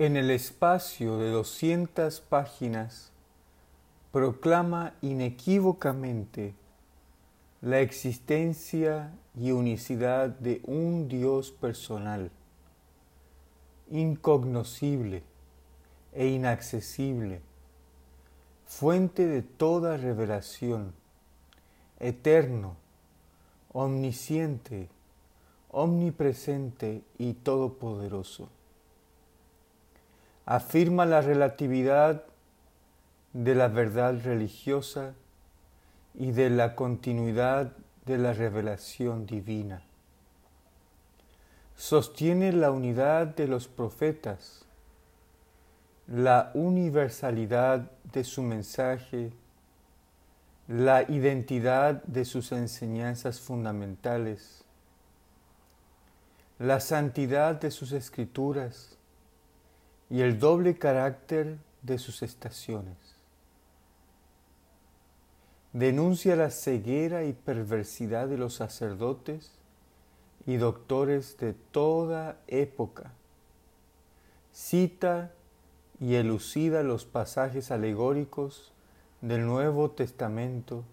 En el espacio de 200 páginas proclama inequívocamente la existencia y unicidad de un Dios personal, incognoscible e inaccesible, fuente de toda revelación, eterno, omnisciente, omnipresente y todopoderoso. Afirma la relatividad de la verdad religiosa y de la continuidad de la revelación divina. Sostiene la unidad de los profetas, la universalidad de su mensaje, la identidad de sus enseñanzas fundamentales, la santidad de sus escrituras y el doble carácter de sus estaciones. Denuncia la ceguera y perversidad de los sacerdotes y doctores de toda época. Cita y elucida los pasajes alegóricos del Nuevo Testamento,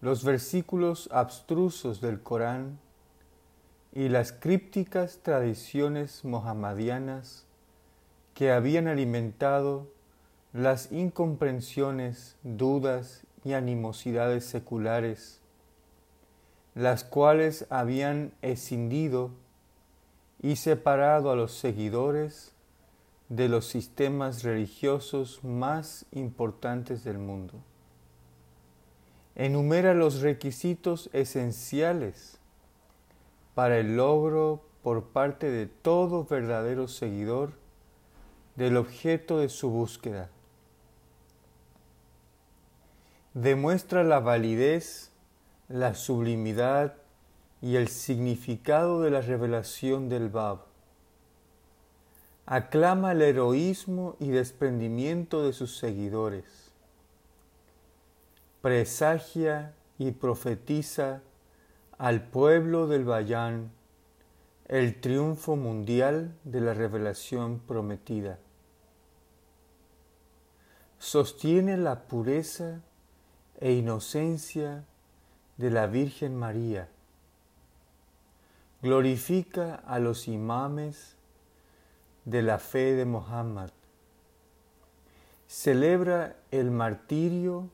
los versículos abstrusos del Corán y las crípticas tradiciones mohammadianas que habían alimentado las incomprensiones, dudas y animosidades seculares, las cuales habían escindido y separado a los seguidores de los sistemas religiosos más importantes del mundo. Enumera los requisitos esenciales para el logro por parte de todo verdadero seguidor del objeto de su búsqueda. Demuestra la validez, la sublimidad y el significado de la revelación del Bab. Aclama el heroísmo y desprendimiento de sus seguidores. Presagia y profetiza al pueblo del Bayán el triunfo mundial de la revelación prometida. Sostiene la pureza e inocencia de la Virgen María. Glorifica a los imames de la fe de Mohammed. Celebra el martirio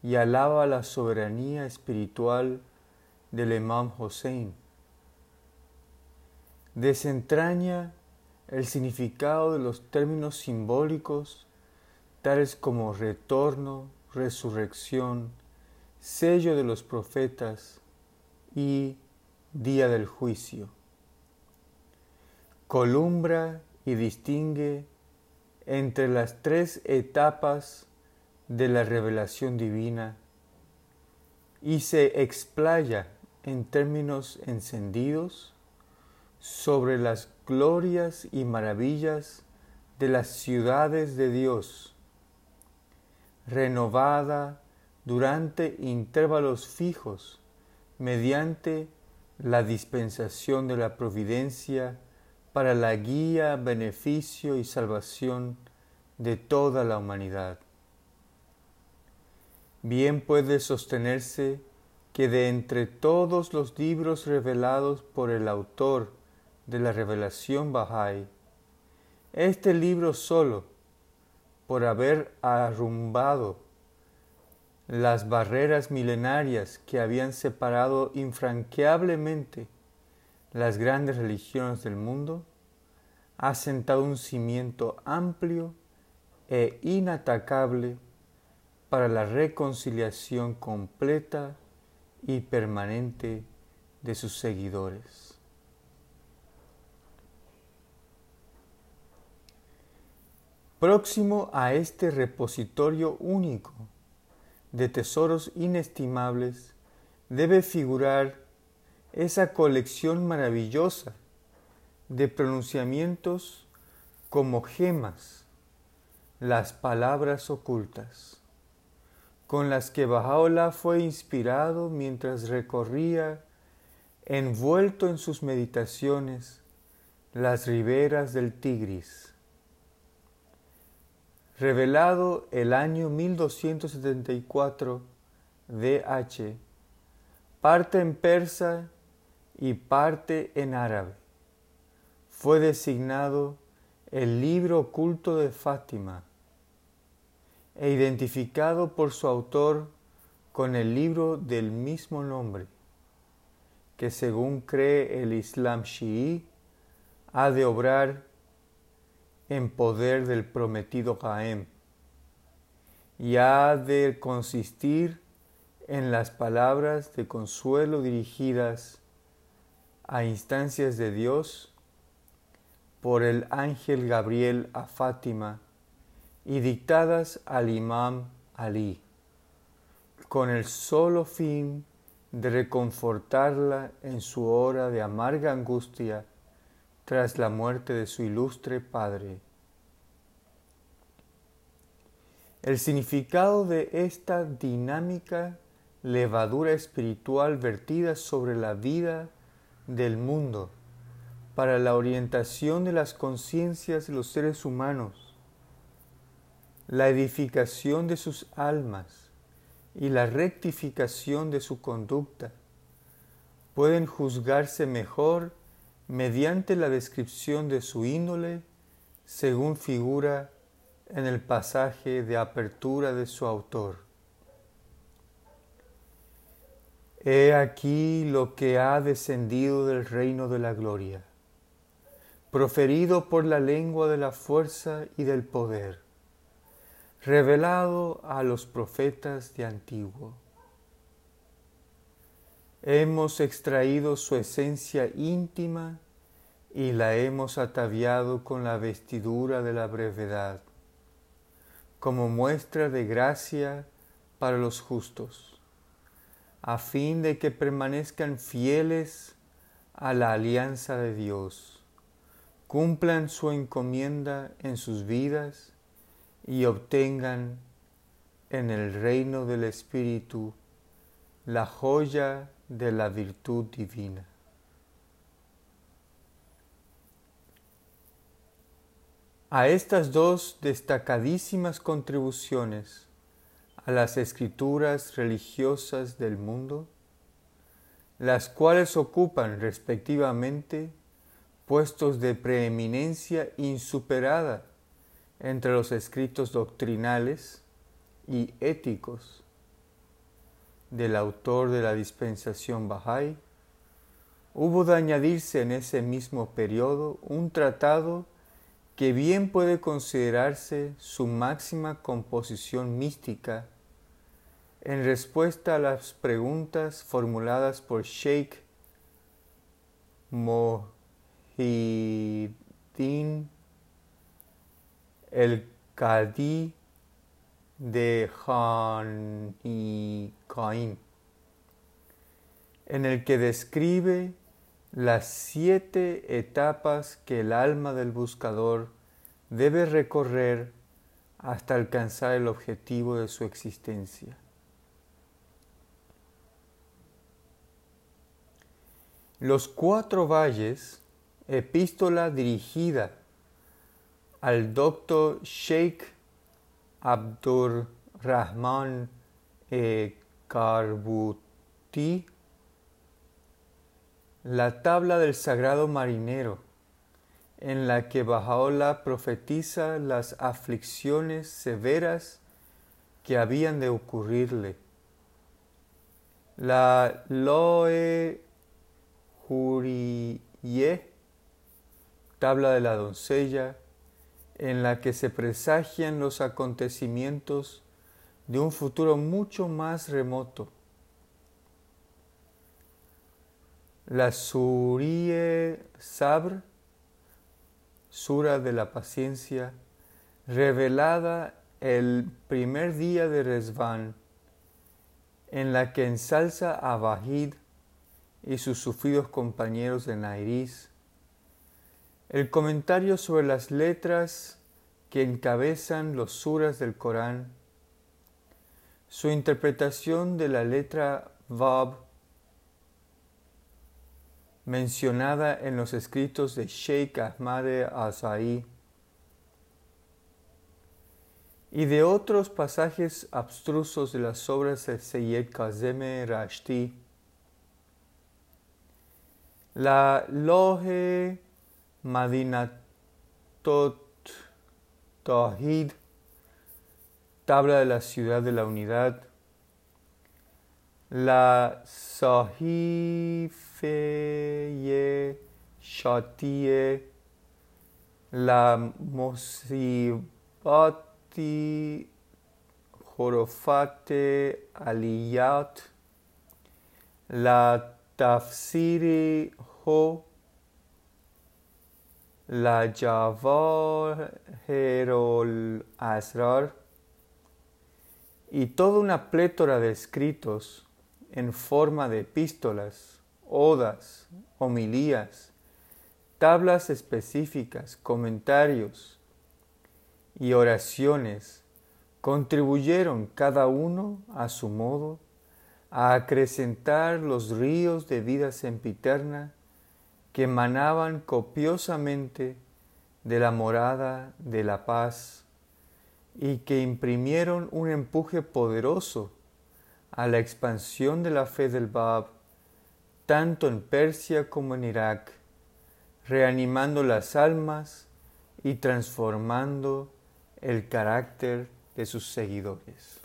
y alaba la soberanía espiritual del Imam Hussein. Desentraña el significado de los términos simbólicos tales como retorno, resurrección, sello de los profetas y día del juicio. Columbra y distingue entre las tres etapas de la revelación divina y se explaya en términos encendidos sobre las glorias y maravillas de las ciudades de Dios, renovada durante intervalos fijos mediante la dispensación de la providencia para la guía, beneficio y salvación de toda la humanidad. Bien puede sostenerse que de entre todos los libros revelados por el autor de la revelación Bahá'í, este libro solo, por haber arrumbado las barreras milenarias que habían separado infranqueablemente las grandes religiones del mundo, ha sentado un cimiento amplio e inatacable para la reconciliación completa y permanente de sus seguidores. Próximo a este repositorio único de tesoros inestimables debe figurar esa colección maravillosa de pronunciamientos como gemas, las palabras ocultas con las que Bajaola fue inspirado mientras recorría, envuelto en sus meditaciones, las riberas del Tigris. Revelado el año 1274 DH, parte en persa y parte en árabe. Fue designado el libro oculto de Fátima e identificado por su autor con el libro del mismo nombre, que según cree el Islam chií, ha de obrar en poder del prometido Gaem y ha de consistir en las palabras de consuelo dirigidas a instancias de Dios por el ángel Gabriel a Fátima y dictadas al imam Ali, con el solo fin de reconfortarla en su hora de amarga angustia tras la muerte de su ilustre padre. El significado de esta dinámica levadura espiritual vertida sobre la vida del mundo para la orientación de las conciencias de los seres humanos, la edificación de sus almas y la rectificación de su conducta pueden juzgarse mejor mediante la descripción de su índole según figura en el pasaje de apertura de su autor. He aquí lo que ha descendido del reino de la gloria, proferido por la lengua de la fuerza y del poder, revelado a los profetas de antiguo Hemos extraído su esencia íntima y la hemos ataviado con la vestidura de la brevedad, como muestra de gracia para los justos, a fin de que permanezcan fieles a la alianza de Dios, cumplan su encomienda en sus vidas y obtengan en el reino del Espíritu la joya de la virtud divina. A estas dos destacadísimas contribuciones a las escrituras religiosas del mundo, las cuales ocupan respectivamente puestos de preeminencia insuperada entre los escritos doctrinales y éticos del autor de la dispensación Bahá'í, hubo de añadirse en ese mismo periodo un tratado que bien puede considerarse su máxima composición mística en respuesta a las preguntas formuladas por Sheikh Mohidin el Qadi de En el que describe las siete etapas que el alma del buscador debe recorrer hasta alcanzar el objetivo de su existencia. Los cuatro valles, epístola dirigida al doctor Sheikh Abdurrahman e Karbuti, la tabla del sagrado marinero, en la que Bajaola profetiza las aflicciones severas que habían de ocurrirle. La Loe Juriye, tabla de la doncella, en la que se presagian los acontecimientos de un futuro mucho más remoto. La Surie Sabr, Sura de la Paciencia, revelada el primer día de Resvan, en la que ensalza a Bahid y sus sufridos compañeros de Nairis, el comentario sobre las letras que encabezan los suras del Corán, su interpretación de la letra Vab mencionada en los escritos de Sheikh Ahmad Azai y de otros pasajes abstrusos de las obras de Seyyed Kazem Rashti, la Lohe Madinatot Tawhid, Tabla de la Ciudad de la Unidad, la Sahifeye Shatie, la Mosibati Jorofate Aliyat, la Tafsiri Ho, la Javaherol Asrar, y toda una plétora de escritos en forma de epístolas, odas, homilías, tablas específicas, comentarios y oraciones contribuyeron cada uno a su modo a acrecentar los ríos de vida sempiterna que emanaban copiosamente de la morada de la paz y que imprimieron un empuje poderoso a la expansión de la fe del Bab, tanto en Persia como en Irak, reanimando las almas y transformando el carácter de sus seguidores.